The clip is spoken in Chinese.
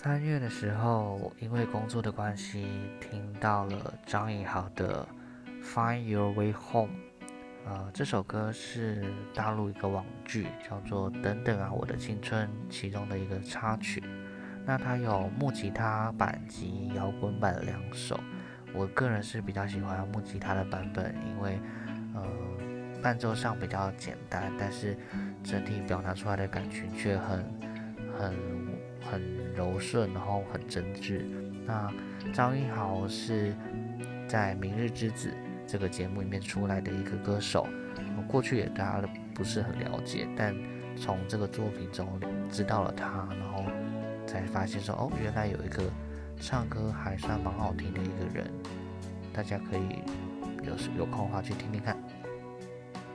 三月的时候，因为工作的关系，听到了张艺豪的《Find Your Way Home》。呃，这首歌是大陆一个网剧叫做《等等啊，我的青春》其中的一个插曲。那它有木吉他版及摇滚版两首。我个人是比较喜欢木吉他的版本，因为呃伴奏上比较简单，但是整体表达出来的感情却很很。很柔顺，然后很真挚。那张艺豪是在《明日之子》这个节目里面出来的一个歌手，我过去也对他不是很了解，但从这个作品中知道了他，然后才发现说，哦，原来有一个唱歌还算蛮好听的一个人，大家可以有有空的话去听听看。